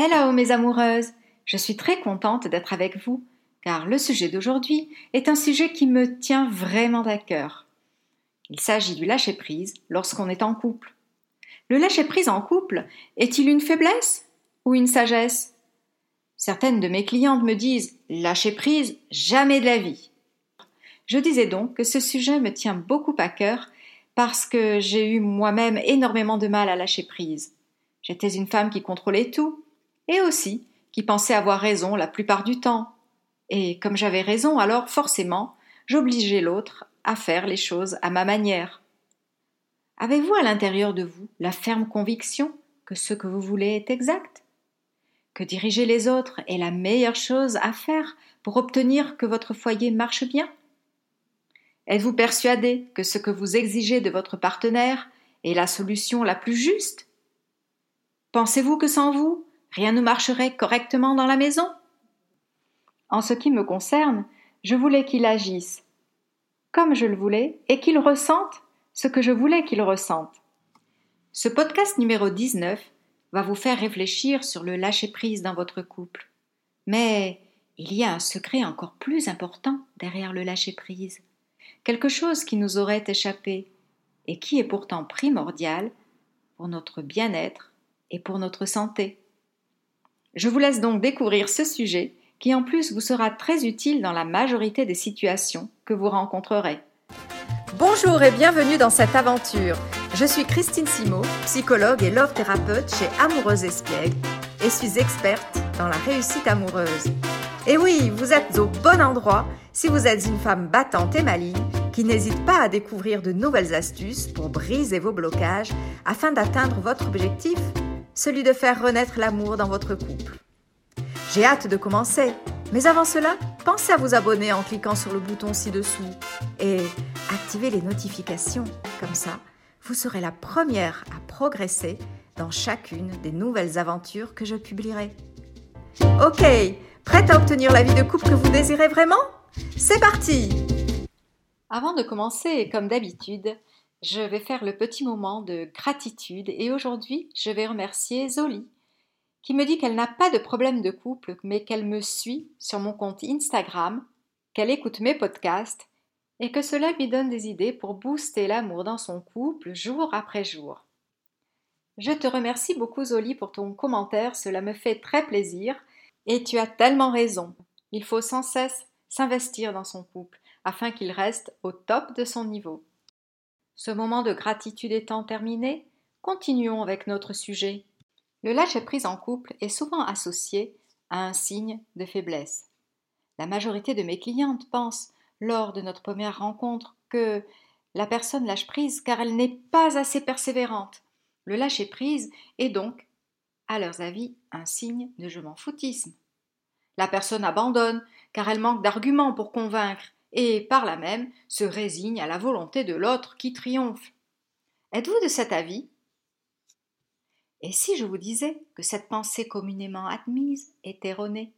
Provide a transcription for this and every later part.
Hello mes amoureuses, je suis très contente d'être avec vous car le sujet d'aujourd'hui est un sujet qui me tient vraiment à cœur. Il s'agit du lâcher-prise lorsqu'on est en couple. Le lâcher-prise en couple est-il une faiblesse ou une sagesse? Certaines de mes clientes me disent lâcher-prise, jamais de la vie. Je disais donc que ce sujet me tient beaucoup à cœur parce que j'ai eu moi-même énormément de mal à lâcher prise. J'étais une femme qui contrôlait tout, et aussi qui pensait avoir raison la plupart du temps. Et comme j'avais raison, alors forcément, j'obligeais l'autre à faire les choses à ma manière. Avez-vous à l'intérieur de vous la ferme conviction que ce que vous voulez est exact? Que diriger les autres est la meilleure chose à faire pour obtenir que votre foyer marche bien? Êtes-vous persuadé que ce que vous exigez de votre partenaire est la solution la plus juste? Pensez-vous que sans vous, rien ne marcherait correctement dans la maison? En ce qui me concerne, je voulais qu'il agisse comme je le voulais et qu'il ressente ce que je voulais qu'il ressente. Ce podcast numéro 19 va vous faire réfléchir sur le lâcher-prise dans votre couple. Mais il y a un secret encore plus important derrière le lâcher-prise, quelque chose qui nous aurait échappé et qui est pourtant primordial pour notre bien-être et pour notre santé. Je vous laisse donc découvrir ce sujet qui en plus vous sera très utile dans la majorité des situations que vous rencontrerez. Bonjour et bienvenue dans cette aventure. Je suis Christine Simo, psychologue et love thérapeute chez Amoureuse Espiègle et suis experte dans la réussite amoureuse. Et oui, vous êtes au bon endroit si vous êtes une femme battante et maligne qui n'hésite pas à découvrir de nouvelles astuces pour briser vos blocages afin d'atteindre votre objectif celui de faire renaître l'amour dans votre couple. J'ai hâte de commencer, mais avant cela, pensez à vous abonner en cliquant sur le bouton ci-dessous et activez les notifications. Comme ça, vous serez la première à progresser dans chacune des nouvelles aventures que je publierai. Ok, prête à obtenir la vie de couple que vous désirez vraiment? C'est parti Avant de commencer, comme d'habitude, je vais faire le petit moment de gratitude et aujourd'hui je vais remercier Zoli qui me dit qu'elle n'a pas de problème de couple mais qu'elle me suit sur mon compte Instagram, qu'elle écoute mes podcasts et que cela lui donne des idées pour booster l'amour dans son couple jour après jour. Je te remercie beaucoup Zoli pour ton commentaire, cela me fait très plaisir et tu as tellement raison. Il faut sans cesse s'investir dans son couple afin qu'il reste au top de son niveau. Ce moment de gratitude étant terminé, continuons avec notre sujet. Le lâcher-prise en couple est souvent associé à un signe de faiblesse. La majorité de mes clientes pensent, lors de notre première rencontre, que la personne lâche prise car elle n'est pas assez persévérante. Le lâcher-prise est donc, à leurs avis, un signe de je m'en foutisme. La personne abandonne car elle manque d'arguments pour convaincre et par là même se résigne à la volonté de l'autre qui triomphe. Êtes-vous de cet avis? Et si je vous disais que cette pensée communément admise est erronée?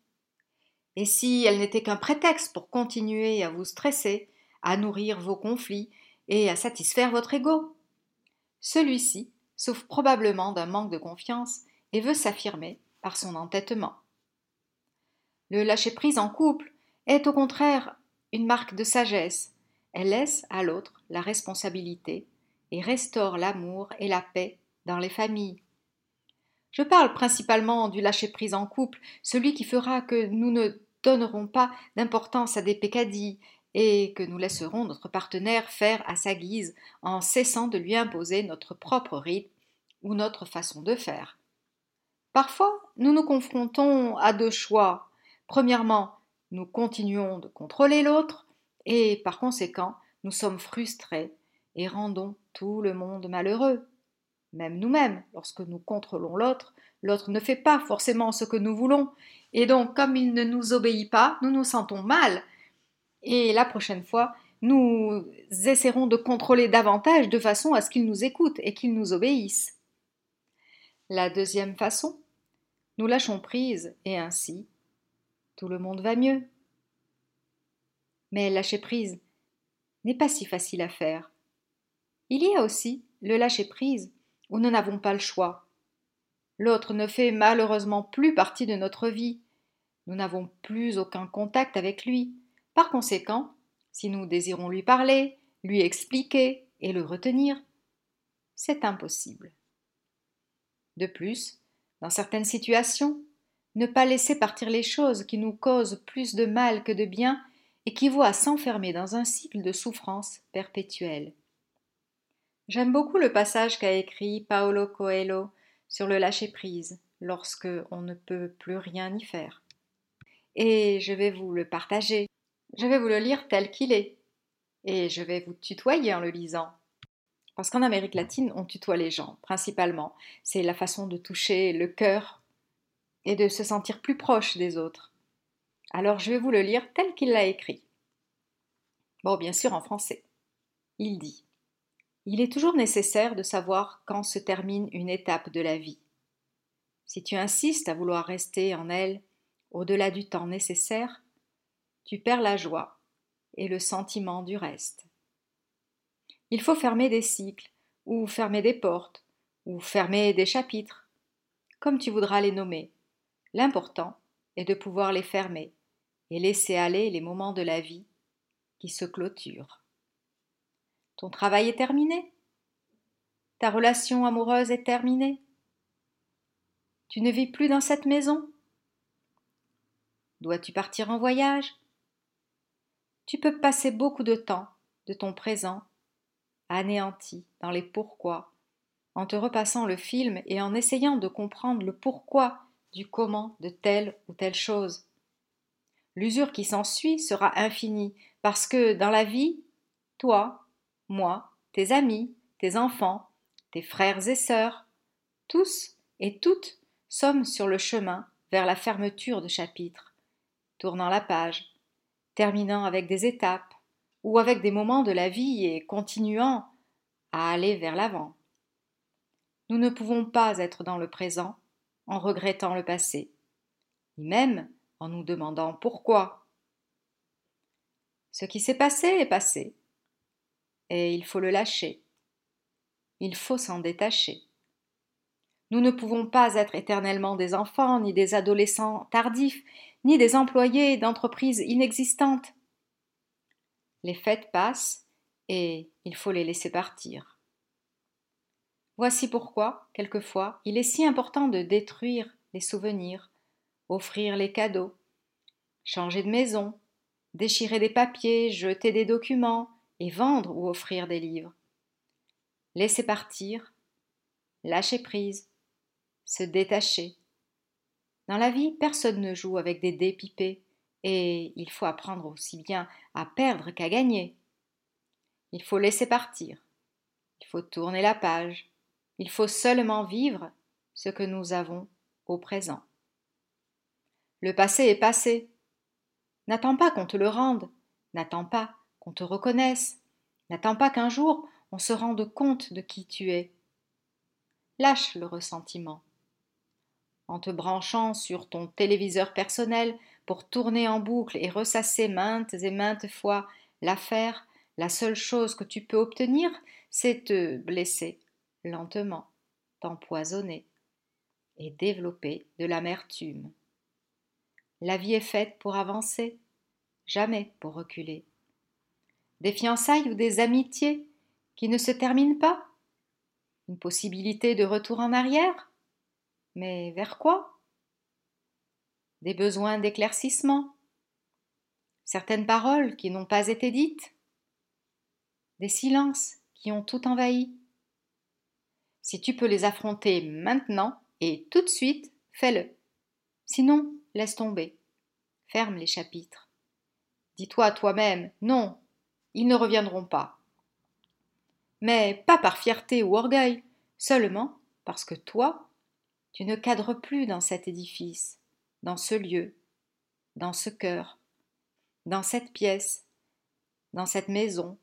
Et si elle n'était qu'un prétexte pour continuer à vous stresser, à nourrir vos conflits et à satisfaire votre ego? Celui-ci souffre probablement d'un manque de confiance et veut s'affirmer par son entêtement. Le lâcher-prise en couple est au contraire une marque de sagesse. Elle laisse à l'autre la responsabilité et restaure l'amour et la paix dans les familles. Je parle principalement du lâcher-prise en couple, celui qui fera que nous ne donnerons pas d'importance à des pécadilles et que nous laisserons notre partenaire faire à sa guise en cessant de lui imposer notre propre rythme ou notre façon de faire. Parfois, nous nous confrontons à deux choix. Premièrement, nous continuons de contrôler l'autre et par conséquent nous sommes frustrés et rendons tout le monde malheureux. Même nous-mêmes, lorsque nous contrôlons l'autre, l'autre ne fait pas forcément ce que nous voulons, et donc comme il ne nous obéit pas, nous nous sentons mal. Et la prochaine fois, nous essaierons de contrôler davantage de façon à ce qu'il nous écoute et qu'il nous obéisse. La deuxième façon, nous lâchons prise et ainsi tout le monde va mieux. Mais lâcher prise n'est pas si facile à faire. Il y a aussi le lâcher prise où nous n'avons pas le choix. L'autre ne fait malheureusement plus partie de notre vie. Nous n'avons plus aucun contact avec lui. Par conséquent, si nous désirons lui parler, lui expliquer et le retenir, c'est impossible. De plus, dans certaines situations, ne pas laisser partir les choses qui nous causent plus de mal que de bien équivaut à s'enfermer dans un cycle de souffrance perpétuelle. J'aime beaucoup le passage qu'a écrit Paolo Coelho sur le lâcher-prise lorsque on ne peut plus rien y faire. Et je vais vous le partager. Je vais vous le lire tel qu'il est. Et je vais vous tutoyer en le lisant. Parce qu'en Amérique latine, on tutoie les gens, principalement. C'est la façon de toucher le cœur et de se sentir plus proche des autres. Alors je vais vous le lire tel qu'il l'a écrit. Bon, bien sûr en français. Il dit Il est toujours nécessaire de savoir quand se termine une étape de la vie. Si tu insistes à vouloir rester en elle au-delà du temps nécessaire, tu perds la joie et le sentiment du reste. Il faut fermer des cycles, ou fermer des portes, ou fermer des chapitres, comme tu voudras les nommer. L'important est de pouvoir les fermer et laisser aller les moments de la vie qui se clôturent. Ton travail est terminé? Ta relation amoureuse est terminée? Tu ne vis plus dans cette maison? Dois-tu partir en voyage? Tu peux passer beaucoup de temps de ton présent anéanti dans les pourquoi, en te repassant le film et en essayant de comprendre le pourquoi du comment de telle ou telle chose. L'usure qui s'ensuit sera infinie, parce que dans la vie, toi, moi, tes amis, tes enfants, tes frères et sœurs, tous et toutes sommes sur le chemin vers la fermeture de chapitre, tournant la page, terminant avec des étapes, ou avec des moments de la vie et continuant à aller vers l'avant. Nous ne pouvons pas être dans le présent en regrettant le passé, ni même en nous demandant pourquoi. Ce qui s'est passé est passé, et il faut le lâcher. Il faut s'en détacher. Nous ne pouvons pas être éternellement des enfants, ni des adolescents tardifs, ni des employés d'entreprises inexistantes. Les fêtes passent et il faut les laisser partir. Voici pourquoi, quelquefois, il est si important de détruire les souvenirs, offrir les cadeaux, changer de maison, déchirer des papiers, jeter des documents et vendre ou offrir des livres. Laisser partir, lâcher prise, se détacher. Dans la vie, personne ne joue avec des dés pipés, et il faut apprendre aussi bien à perdre qu'à gagner. Il faut laisser partir. Il faut tourner la page. Il faut seulement vivre ce que nous avons au présent. Le passé est passé. N'attends pas qu'on te le rende. N'attends pas qu'on te reconnaisse. N'attends pas qu'un jour on se rende compte de qui tu es. Lâche le ressentiment. En te branchant sur ton téléviseur personnel pour tourner en boucle et ressasser maintes et maintes fois l'affaire, la seule chose que tu peux obtenir, c'est te blesser lentement, t'empoisonner et développer de l'amertume. La vie est faite pour avancer, jamais pour reculer. Des fiançailles ou des amitiés qui ne se terminent pas? Une possibilité de retour en arrière? Mais vers quoi? Des besoins d'éclaircissement? Certaines paroles qui n'ont pas été dites? Des silences qui ont tout envahi? Si tu peux les affronter maintenant et tout de suite, fais-le. Sinon, laisse tomber. Ferme les chapitres. Dis-toi toi-même, non, ils ne reviendront pas. Mais pas par fierté ou orgueil, seulement parce que toi, tu ne cadres plus dans cet édifice, dans ce lieu, dans ce cœur, dans cette pièce, dans cette maison,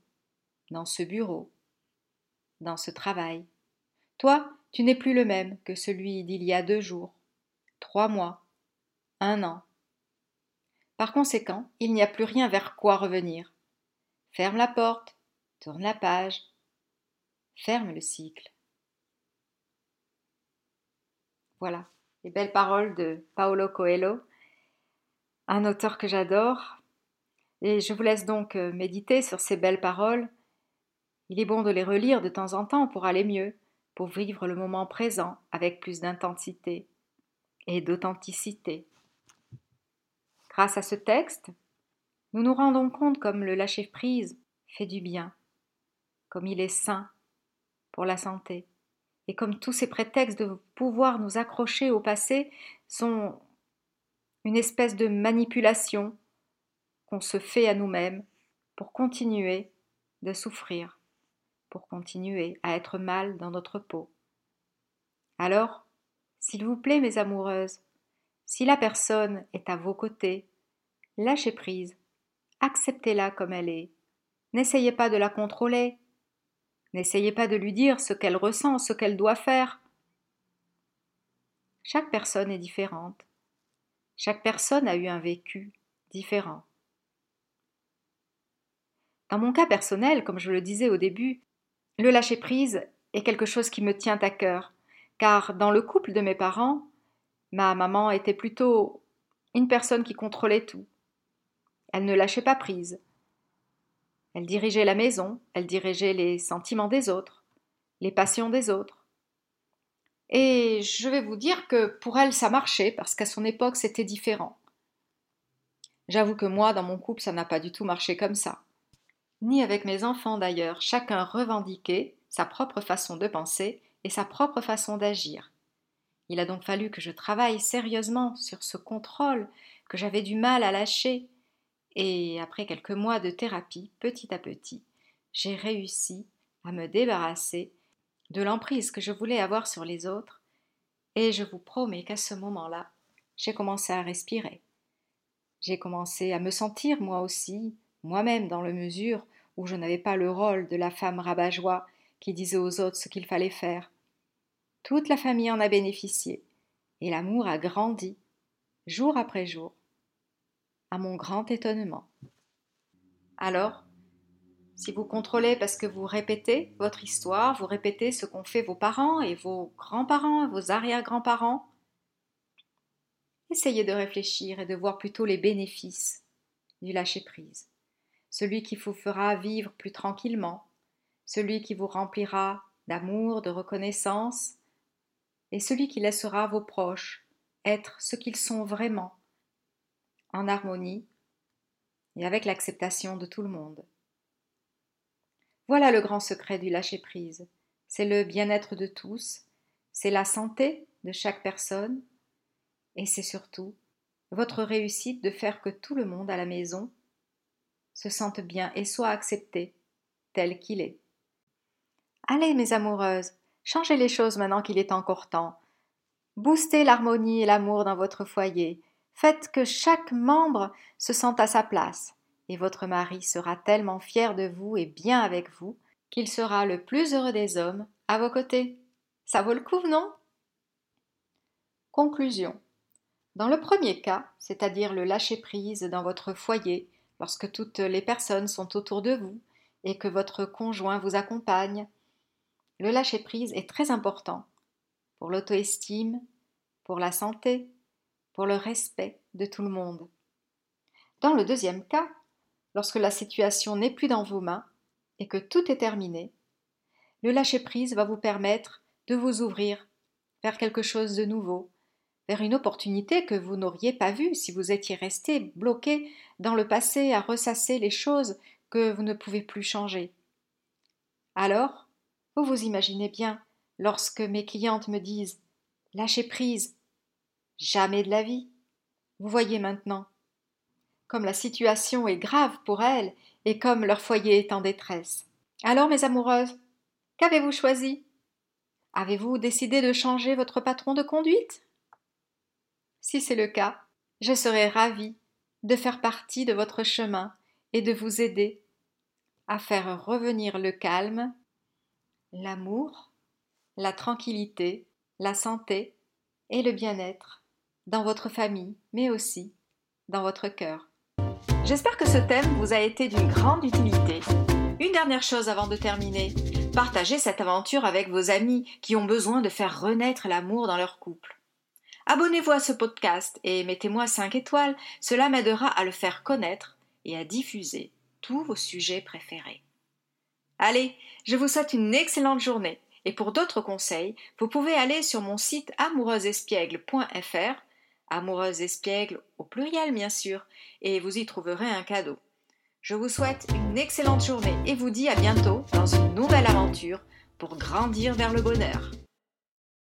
dans ce bureau, dans ce travail. Toi, tu n'es plus le même que celui d'il y a deux jours, trois mois, un an. Par conséquent, il n'y a plus rien vers quoi revenir. Ferme la porte, tourne la page, ferme le cycle. Voilà, les belles paroles de Paolo Coelho, un auteur que j'adore. Et je vous laisse donc euh, méditer sur ces belles paroles. Il est bon de les relire de temps en temps pour aller mieux, pour vivre le moment présent avec plus d'intensité et d'authenticité. Grâce à ce texte, nous nous rendons compte comme le lâcher-prise fait du bien, comme il est sain pour la santé, et comme tous ces prétextes de pouvoir nous accrocher au passé sont une espèce de manipulation qu'on se fait à nous-mêmes pour continuer de souffrir, pour continuer à être mal dans notre peau. Alors, s'il vous plaît, mes amoureuses, si la personne est à vos côtés, lâchez prise, acceptez-la comme elle est, N'essayez pas de la contrôler. N'essayez pas de lui dire ce qu'elle ressent, ce qu'elle doit faire. Chaque personne est différente. Chaque personne a eu un vécu différent. Dans mon cas personnel, comme je le disais au début, le lâcher-prise est quelque chose qui me tient à cœur, car dans le couple de mes parents, ma maman était plutôt une personne qui contrôlait tout. Elle ne lâchait pas prise. Elle dirigeait la maison, elle dirigeait les sentiments des autres, les passions des autres. Et je vais vous dire que pour elle, ça marchait, parce qu'à son époque, c'était différent. J'avoue que moi, dans mon couple, ça n'a pas du tout marché comme ça. Ni avec mes enfants d'ailleurs, chacun revendiquait sa propre façon de penser et sa propre façon d'agir. Il a donc fallu que je travaille sérieusement sur ce contrôle que j'avais du mal à lâcher et après quelques mois de thérapie, petit à petit, j'ai réussi à me débarrasser de l'emprise que je voulais avoir sur les autres, et je vous promets qu'à ce moment-là, j'ai commencé à respirer. J'ai commencé à me sentir moi aussi, moi-même dans le mesure où je n'avais pas le rôle de la femme rabat-joie qui disait aux autres ce qu'il fallait faire. Toute la famille en a bénéficié, et l'amour a grandi, jour après jour, à mon grand étonnement. Alors, si vous contrôlez parce que vous répétez votre histoire, vous répétez ce qu'ont fait vos parents et vos grands-parents, vos arrière-grands-parents, essayez de réfléchir et de voir plutôt les bénéfices du lâcher-prise. Celui qui vous fera vivre plus tranquillement, celui qui vous remplira d'amour, de reconnaissance, et celui qui laissera vos proches être ce qu'ils sont vraiment, en harmonie et avec l'acceptation de tout le monde. Voilà le grand secret du lâcher-prise. C'est le bien-être de tous, c'est la santé de chaque personne, et c'est surtout votre réussite de faire que tout le monde à la maison se sente bien et soit accepté tel qu'il est. Allez, mes amoureuses, changez les choses maintenant qu'il est encore temps. Boostez l'harmonie et l'amour dans votre foyer, Faites que chaque membre se sente à sa place, et votre mari sera tellement fier de vous et bien avec vous qu'il sera le plus heureux des hommes à vos côtés. Ça vaut le coup, non? Conclusion. Dans le premier cas, c'est-à-dire le lâcher-prise dans votre foyer, lorsque toutes les personnes sont autour de vous et que votre conjoint vous accompagne, le lâcher-prise est très important pour l'auto-estime, pour la santé, pour le respect de tout le monde. Dans le deuxième cas, lorsque la situation n'est plus dans vos mains et que tout est terminé, le lâcher-prise va vous permettre de vous ouvrir vers quelque chose de nouveau, vers une opportunité que vous n'auriez pas vue si vous étiez resté bloqué dans le passé à ressasser les choses que vous ne pouvez plus changer. Alors, vous vous imaginez bien, lorsque mes clientes me disent Lâchez prise, Jamais de la vie. Vous voyez maintenant. Comme la situation est grave pour elles et comme leur foyer est en détresse. Alors, mes amoureuses, qu'avez-vous choisi? Avez-vous décidé de changer votre patron de conduite? Si c'est le cas, je serai ravie de faire partie de votre chemin et de vous aider à faire revenir le calme, l'amour, la tranquillité, la santé et le bien-être dans votre famille, mais aussi dans votre cœur. J'espère que ce thème vous a été d'une grande utilité. Une dernière chose avant de terminer. Partagez cette aventure avec vos amis qui ont besoin de faire renaître l'amour dans leur couple. Abonnez-vous à ce podcast et mettez-moi 5 étoiles, cela m'aidera à le faire connaître et à diffuser tous vos sujets préférés. Allez, je vous souhaite une excellente journée et pour d'autres conseils, vous pouvez aller sur mon site amoureuseespiègle.fr, amoureuse espiègle au pluriel bien sûr, et vous y trouverez un cadeau. Je vous souhaite une excellente journée et vous dis à bientôt dans une nouvelle aventure pour grandir vers le bonheur.